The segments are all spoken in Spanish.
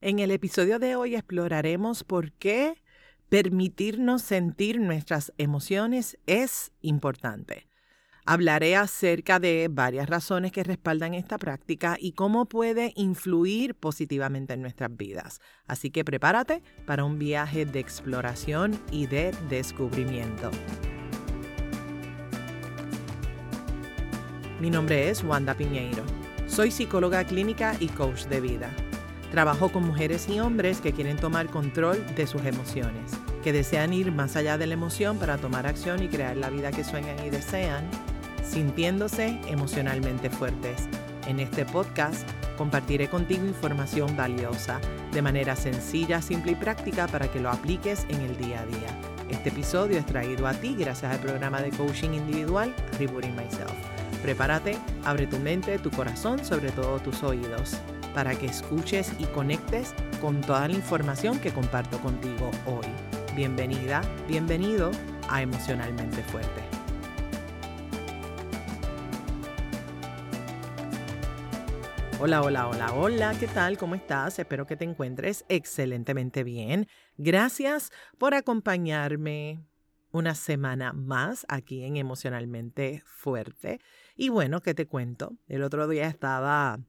En el episodio de hoy exploraremos por qué permitirnos sentir nuestras emociones es importante. Hablaré acerca de varias razones que respaldan esta práctica y cómo puede influir positivamente en nuestras vidas. Así que prepárate para un viaje de exploración y de descubrimiento. Mi nombre es Wanda Piñeiro. Soy psicóloga clínica y coach de vida. Trabajo con mujeres y hombres que quieren tomar control de sus emociones, que desean ir más allá de la emoción para tomar acción y crear la vida que sueñan y desean sintiéndose emocionalmente fuertes. En este podcast compartiré contigo información valiosa de manera sencilla, simple y práctica para que lo apliques en el día a día. Este episodio es traído a ti gracias al programa de coaching individual Rebooting Myself. Prepárate, abre tu mente, tu corazón, sobre todo tus oídos, para que escuches y conectes con toda la información que comparto contigo hoy. Bienvenida, bienvenido a Emocionalmente Fuerte. Hola, hola, hola, hola, ¿qué tal? ¿Cómo estás? Espero que te encuentres excelentemente bien. Gracias por acompañarme una semana más aquí en Emocionalmente Fuerte. Y bueno, ¿qué te cuento? El otro día estaba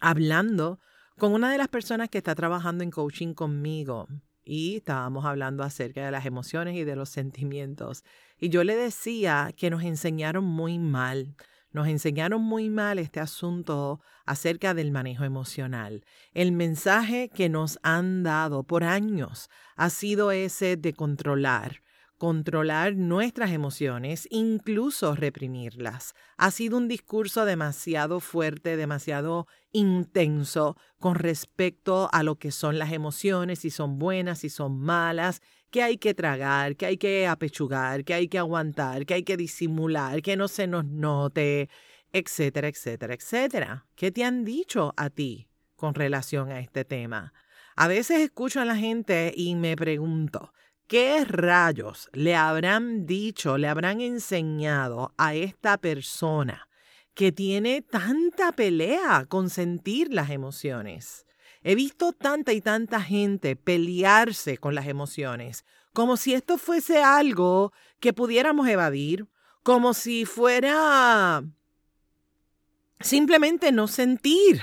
hablando con una de las personas que está trabajando en coaching conmigo y estábamos hablando acerca de las emociones y de los sentimientos. Y yo le decía que nos enseñaron muy mal nos enseñaron muy mal este asunto acerca del manejo emocional. El mensaje que nos han dado por años ha sido ese de controlar, controlar nuestras emociones, incluso reprimirlas. Ha sido un discurso demasiado fuerte, demasiado intenso con respecto a lo que son las emociones, si son buenas, si son malas, que hay que tragar, que hay que apechugar, que hay que aguantar, que hay que disimular, que no se nos note, etcétera, etcétera, etcétera. ¿Qué te han dicho a ti con relación a este tema? A veces escucho a la gente y me pregunto, ¿qué rayos le habrán dicho, le habrán enseñado a esta persona que tiene tanta pelea con sentir las emociones? He visto tanta y tanta gente pelearse con las emociones, como si esto fuese algo que pudiéramos evadir, como si fuera simplemente no sentir.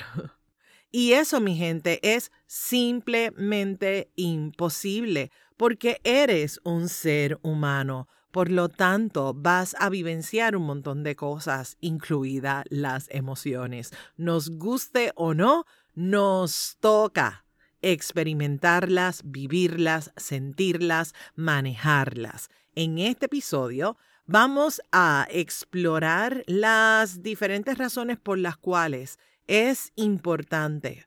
Y eso, mi gente, es simplemente imposible, porque eres un ser humano. Por lo tanto, vas a vivenciar un montón de cosas, incluidas las emociones. Nos guste o no, nos toca experimentarlas, vivirlas, sentirlas, manejarlas. En este episodio vamos a explorar las diferentes razones por las cuales es importante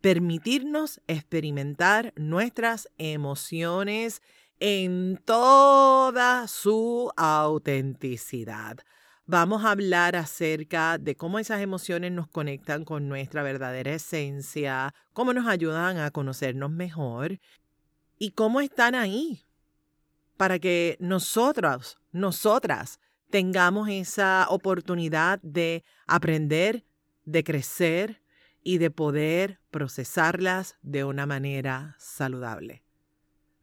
permitirnos experimentar nuestras emociones en toda su autenticidad. Vamos a hablar acerca de cómo esas emociones nos conectan con nuestra verdadera esencia, cómo nos ayudan a conocernos mejor y cómo están ahí para que nosotros, nosotras, tengamos esa oportunidad de aprender, de crecer y de poder procesarlas de una manera saludable.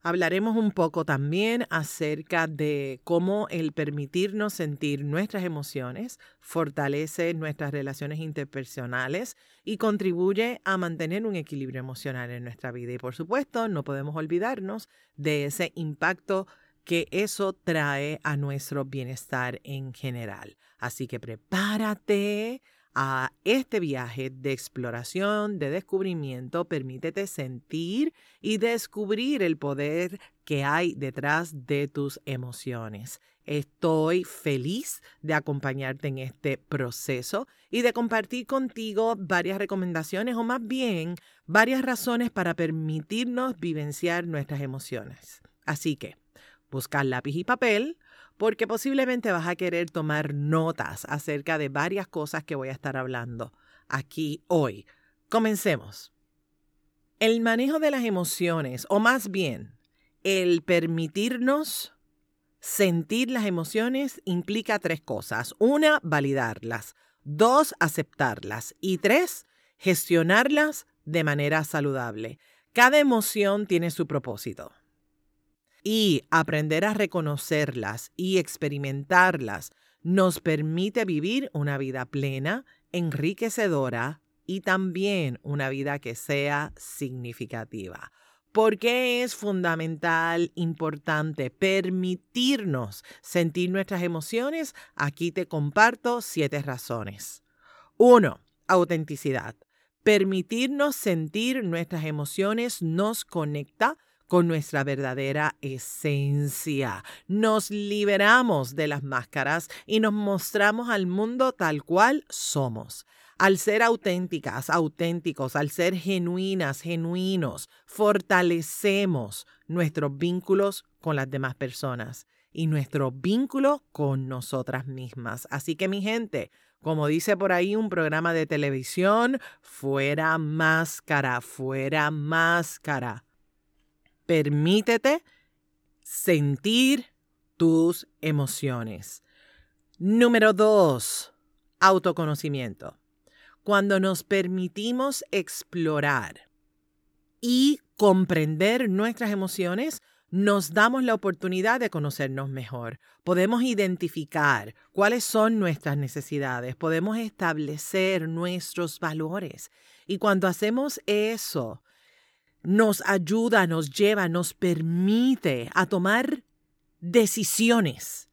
Hablaremos un poco también acerca de cómo el permitirnos sentir nuestras emociones fortalece nuestras relaciones interpersonales y contribuye a mantener un equilibrio emocional en nuestra vida. Y por supuesto, no podemos olvidarnos de ese impacto que eso trae a nuestro bienestar en general. Así que prepárate a este viaje de exploración, de descubrimiento, permítete sentir y descubrir el poder que hay detrás de tus emociones. Estoy feliz de acompañarte en este proceso y de compartir contigo varias recomendaciones o más bien varias razones para permitirnos vivenciar nuestras emociones. Así que, busca lápiz y papel porque posiblemente vas a querer tomar notas acerca de varias cosas que voy a estar hablando aquí hoy. Comencemos. El manejo de las emociones, o más bien, el permitirnos sentir las emociones implica tres cosas. Una, validarlas. Dos, aceptarlas. Y tres, gestionarlas de manera saludable. Cada emoción tiene su propósito. Y aprender a reconocerlas y experimentarlas nos permite vivir una vida plena, enriquecedora y también una vida que sea significativa. ¿Por qué es fundamental, importante permitirnos sentir nuestras emociones? Aquí te comparto siete razones. Uno, autenticidad. Permitirnos sentir nuestras emociones nos conecta con nuestra verdadera esencia. Nos liberamos de las máscaras y nos mostramos al mundo tal cual somos. Al ser auténticas, auténticos, al ser genuinas, genuinos, fortalecemos nuestros vínculos con las demás personas y nuestro vínculo con nosotras mismas. Así que mi gente, como dice por ahí un programa de televisión, fuera máscara, fuera máscara. Permítete sentir tus emociones. Número dos, autoconocimiento cuando nos permitimos explorar y comprender nuestras emociones, nos damos la oportunidad de conocernos mejor. Podemos identificar cuáles son nuestras necesidades, podemos establecer nuestros valores. Y cuando hacemos eso, nos ayuda, nos lleva, nos permite a tomar decisiones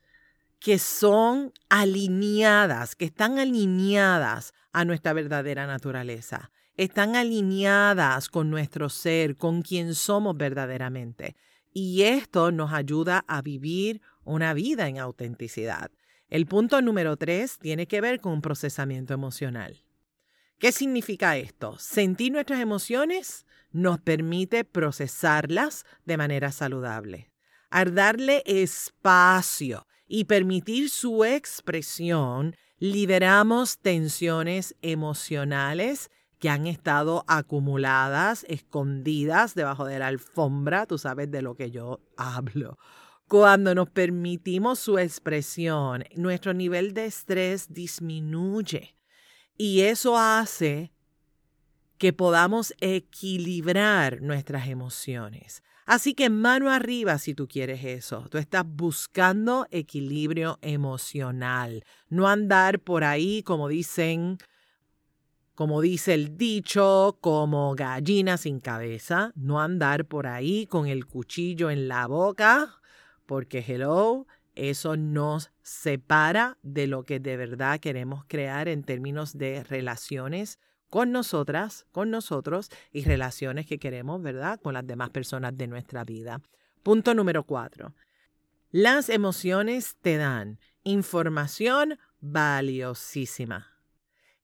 que son alineadas, que están alineadas a nuestra verdadera naturaleza. Están alineadas con nuestro ser, con quien somos verdaderamente. Y esto nos ayuda a vivir una vida en autenticidad. El punto número tres tiene que ver con procesamiento emocional. ¿Qué significa esto? Sentir nuestras emociones nos permite procesarlas de manera saludable. Al darle espacio y permitir su expresión, liberamos tensiones emocionales que han estado acumuladas, escondidas debajo de la alfombra, tú sabes de lo que yo hablo. Cuando nos permitimos su expresión, nuestro nivel de estrés disminuye y eso hace que podamos equilibrar nuestras emociones. Así que mano arriba si tú quieres eso. Tú estás buscando equilibrio emocional. No andar por ahí como dicen, como dice el dicho, como gallina sin cabeza. No andar por ahí con el cuchillo en la boca, porque hello, eso nos separa de lo que de verdad queremos crear en términos de relaciones con nosotras, con nosotros y relaciones que queremos, ¿verdad? Con las demás personas de nuestra vida. Punto número cuatro. Las emociones te dan información valiosísima.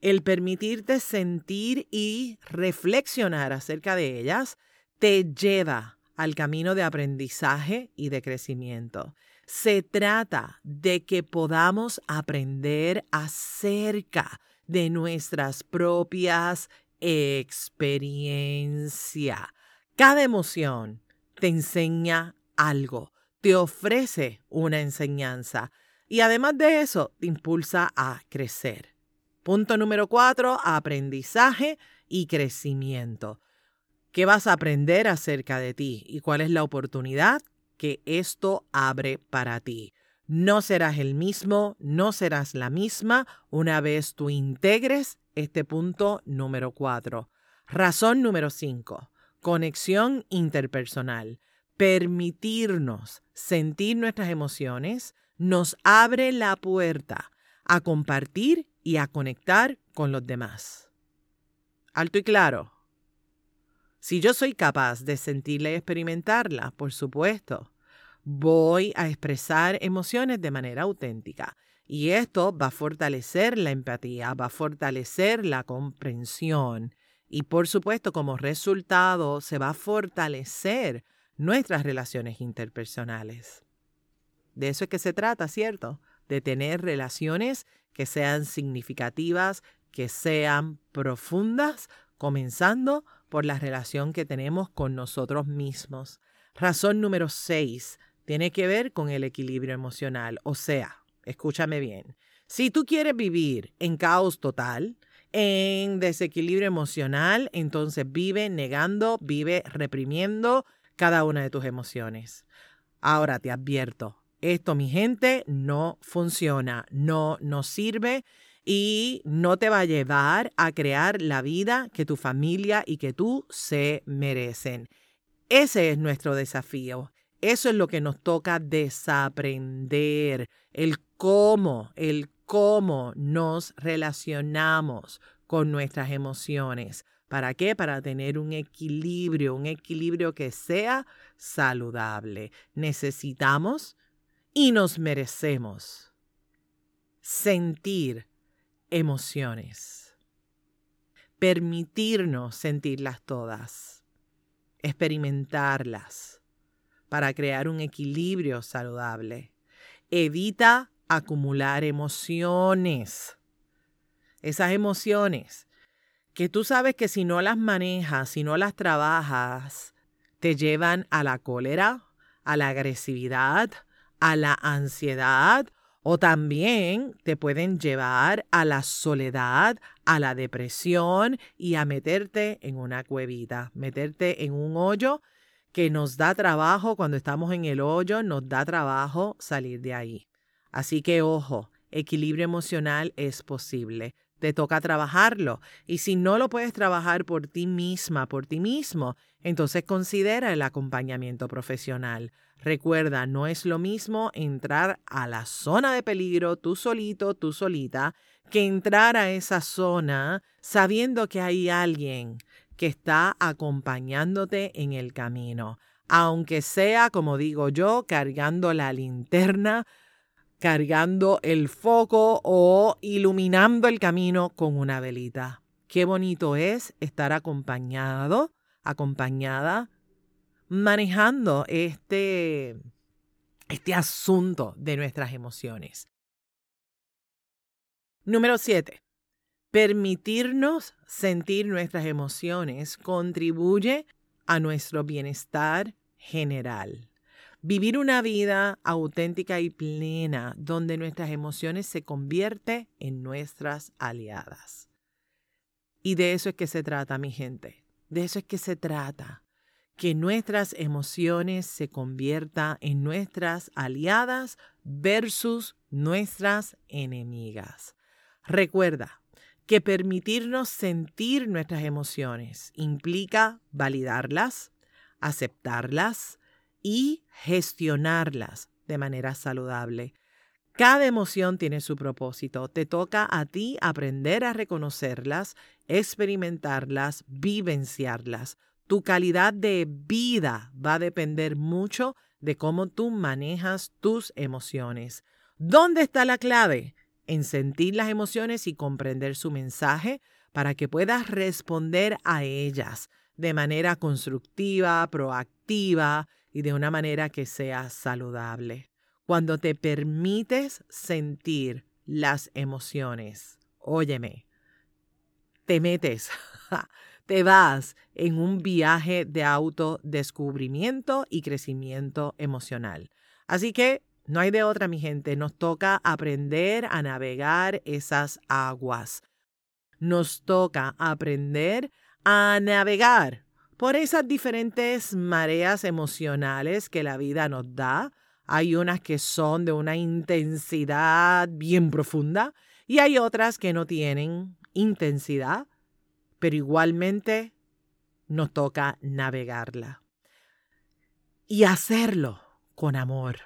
El permitirte sentir y reflexionar acerca de ellas te lleva al camino de aprendizaje y de crecimiento. Se trata de que podamos aprender acerca de nuestras propias experiencias. Cada emoción te enseña algo, te ofrece una enseñanza y además de eso te impulsa a crecer. Punto número cuatro, aprendizaje y crecimiento. ¿Qué vas a aprender acerca de ti y cuál es la oportunidad que esto abre para ti? No serás el mismo, no serás la misma una vez tú integres este punto número cuatro. Razón número cinco. Conexión interpersonal. Permitirnos sentir nuestras emociones nos abre la puerta a compartir y a conectar con los demás. Alto y claro. Si yo soy capaz de sentirla y experimentarla, por supuesto, voy a expresar emociones de manera auténtica. Y esto va a fortalecer la empatía, va a fortalecer la comprensión y por supuesto como resultado se va a fortalecer nuestras relaciones interpersonales. De eso es que se trata, ¿cierto? De tener relaciones que sean significativas, que sean profundas, comenzando por la relación que tenemos con nosotros mismos. Razón número 6 tiene que ver con el equilibrio emocional. O sea, escúchame bien, si tú quieres vivir en caos total, en desequilibrio emocional, entonces vive negando, vive reprimiendo cada una de tus emociones. Ahora te advierto, esto mi gente no funciona, no nos sirve y no te va a llevar a crear la vida que tu familia y que tú se merecen. Ese es nuestro desafío. Eso es lo que nos toca desaprender, el cómo, el cómo nos relacionamos con nuestras emociones. ¿Para qué? Para tener un equilibrio, un equilibrio que sea saludable. Necesitamos y nos merecemos sentir emociones, permitirnos sentirlas todas, experimentarlas para crear un equilibrio saludable. Evita acumular emociones. Esas emociones que tú sabes que si no las manejas, si no las trabajas, te llevan a la cólera, a la agresividad, a la ansiedad o también te pueden llevar a la soledad, a la depresión y a meterte en una cuevita, meterte en un hoyo que nos da trabajo cuando estamos en el hoyo, nos da trabajo salir de ahí. Así que ojo, equilibrio emocional es posible. Te toca trabajarlo. Y si no lo puedes trabajar por ti misma, por ti mismo, entonces considera el acompañamiento profesional. Recuerda, no es lo mismo entrar a la zona de peligro tú solito, tú solita, que entrar a esa zona sabiendo que hay alguien que está acompañándote en el camino, aunque sea, como digo yo, cargando la linterna, cargando el foco o iluminando el camino con una velita. Qué bonito es estar acompañado, acompañada manejando este, este asunto de nuestras emociones. Número 7. Permitirnos sentir nuestras emociones contribuye a nuestro bienestar general. Vivir una vida auténtica y plena donde nuestras emociones se convierten en nuestras aliadas. Y de eso es que se trata, mi gente. De eso es que se trata que nuestras emociones se conviertan en nuestras aliadas versus nuestras enemigas. Recuerda que permitirnos sentir nuestras emociones implica validarlas, aceptarlas y gestionarlas de manera saludable. Cada emoción tiene su propósito. Te toca a ti aprender a reconocerlas, experimentarlas, vivenciarlas. Tu calidad de vida va a depender mucho de cómo tú manejas tus emociones. ¿Dónde está la clave? En sentir las emociones y comprender su mensaje para que puedas responder a ellas de manera constructiva, proactiva y de una manera que sea saludable. Cuando te permites sentir las emociones, óyeme, te metes te vas en un viaje de autodescubrimiento y crecimiento emocional. Así que no hay de otra, mi gente. Nos toca aprender a navegar esas aguas. Nos toca aprender a navegar por esas diferentes mareas emocionales que la vida nos da. Hay unas que son de una intensidad bien profunda y hay otras que no tienen intensidad, pero igualmente nos toca navegarla. Y hacerlo con amor,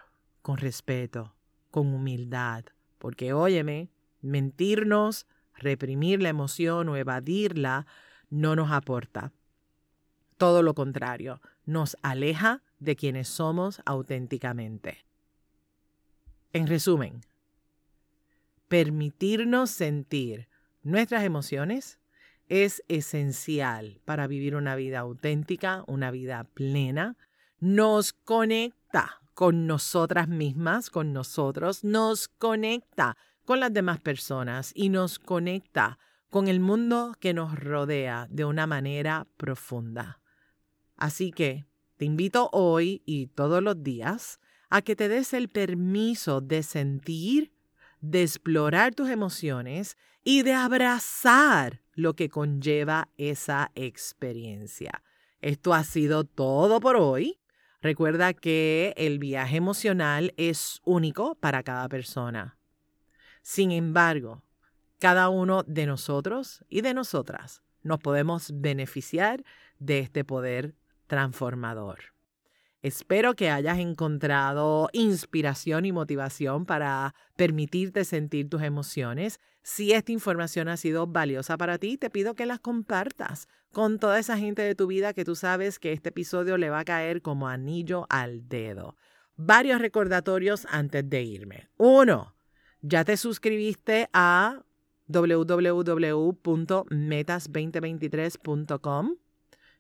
con respeto, con humildad, porque óyeme, mentirnos, reprimir la emoción o evadirla no nos aporta. Todo lo contrario, nos aleja de quienes somos auténticamente. En resumen, permitirnos sentir nuestras emociones es esencial para vivir una vida auténtica, una vida plena. Nos conecta con nosotras mismas, con nosotros, nos conecta con las demás personas y nos conecta con el mundo que nos rodea de una manera profunda. Así que te invito hoy y todos los días a que te des el permiso de sentir, de explorar tus emociones y de abrazar lo que conlleva esa experiencia. Esto ha sido todo por hoy. Recuerda que el viaje emocional es único para cada persona. Sin embargo, cada uno de nosotros y de nosotras nos podemos beneficiar de este poder transformador. Espero que hayas encontrado inspiración y motivación para permitirte sentir tus emociones. Si esta información ha sido valiosa para ti, te pido que las compartas con toda esa gente de tu vida que tú sabes que este episodio le va a caer como anillo al dedo. Varios recordatorios antes de irme. Uno, ya te suscribiste a www.metas2023.com.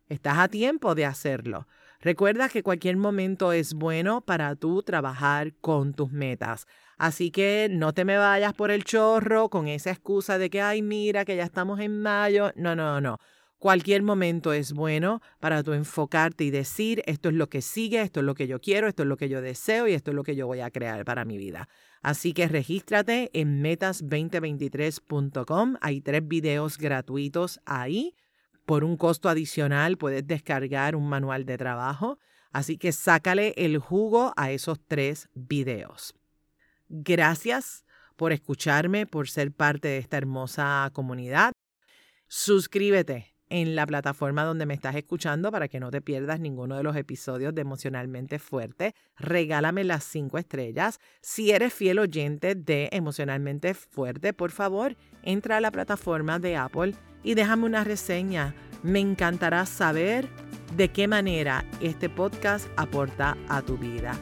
Estás a tiempo de hacerlo. Recuerda que cualquier momento es bueno para tú trabajar con tus metas. Así que no te me vayas por el chorro con esa excusa de que, ay, mira, que ya estamos en mayo. No, no, no. Cualquier momento es bueno para tú enfocarte y decir, esto es lo que sigue, esto es lo que yo quiero, esto es lo que yo deseo y esto es lo que yo voy a crear para mi vida. Así que regístrate en metas2023.com. Hay tres videos gratuitos ahí por un costo adicional puedes descargar un manual de trabajo, así que sácale el jugo a esos tres videos. Gracias por escucharme, por ser parte de esta hermosa comunidad. Suscríbete en la plataforma donde me estás escuchando para que no te pierdas ninguno de los episodios de Emocionalmente Fuerte. Regálame las cinco estrellas. Si eres fiel oyente de Emocionalmente Fuerte, por favor, entra a la plataforma de Apple y déjame una reseña. Me encantará saber de qué manera este podcast aporta a tu vida.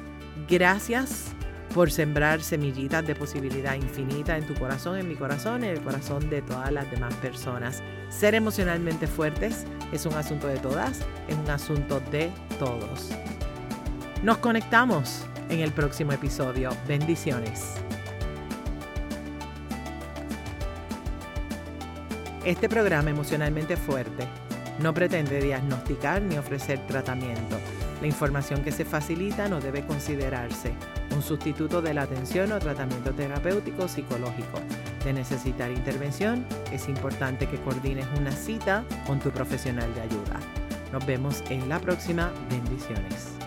Gracias por sembrar semillitas de posibilidad infinita en tu corazón, en mi corazón, en el corazón de todas las demás personas. Ser emocionalmente fuertes es un asunto de todas, es un asunto de todos. Nos conectamos en el próximo episodio. Bendiciones. Este programa emocionalmente fuerte no pretende diagnosticar ni ofrecer tratamiento. La información que se facilita no debe considerarse un sustituto de la atención o tratamiento terapéutico psicológico. De necesitar intervención, es importante que coordines una cita con tu profesional de ayuda. Nos vemos en la próxima. Bendiciones.